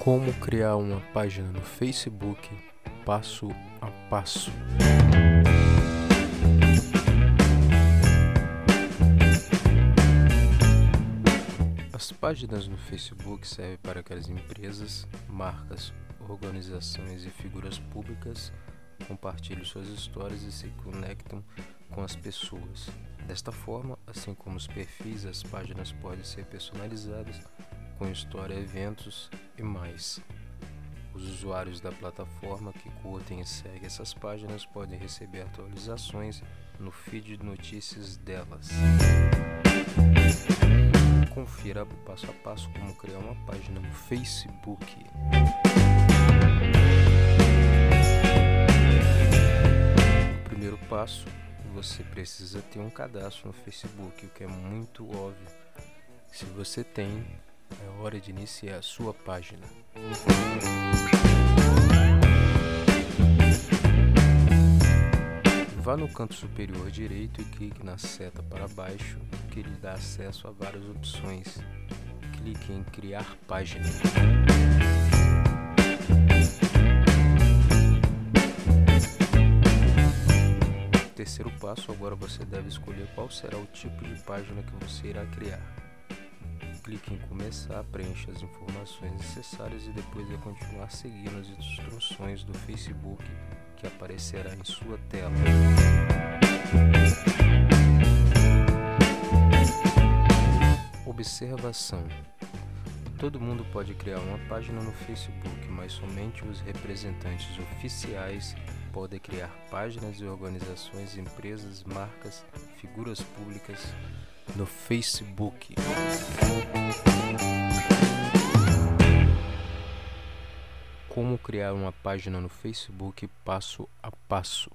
Como criar uma página no Facebook passo a passo. As páginas no Facebook servem para que as empresas, marcas, organizações e figuras públicas compartilhem suas histórias e se conectam com as pessoas. Desta forma, assim como os perfis, as páginas podem ser personalizadas com história, eventos e mais. Os usuários da plataforma que curtem e seguem essas páginas podem receber atualizações no feed de notícias delas. Confira passo a passo como criar uma página no Facebook. O primeiro passo, você precisa ter um cadastro no Facebook, o que é muito óbvio. Se você tem, é hora de iniciar a sua página. Vá no canto superior direito e clique na seta para baixo, que lhe dá acesso a várias opções. Clique em Criar página. Terceiro passo, agora você deve escolher qual será o tipo de página que você irá criar clique em começar, preencha as informações necessárias e depois vai continuar seguindo as instruções do Facebook que aparecerá em sua tela. Observação: Todo mundo pode criar uma página no Facebook, mas somente os representantes oficiais podem criar páginas e organizações, empresas, marcas, figuras públicas no Facebook. Como criar uma página no Facebook passo a passo.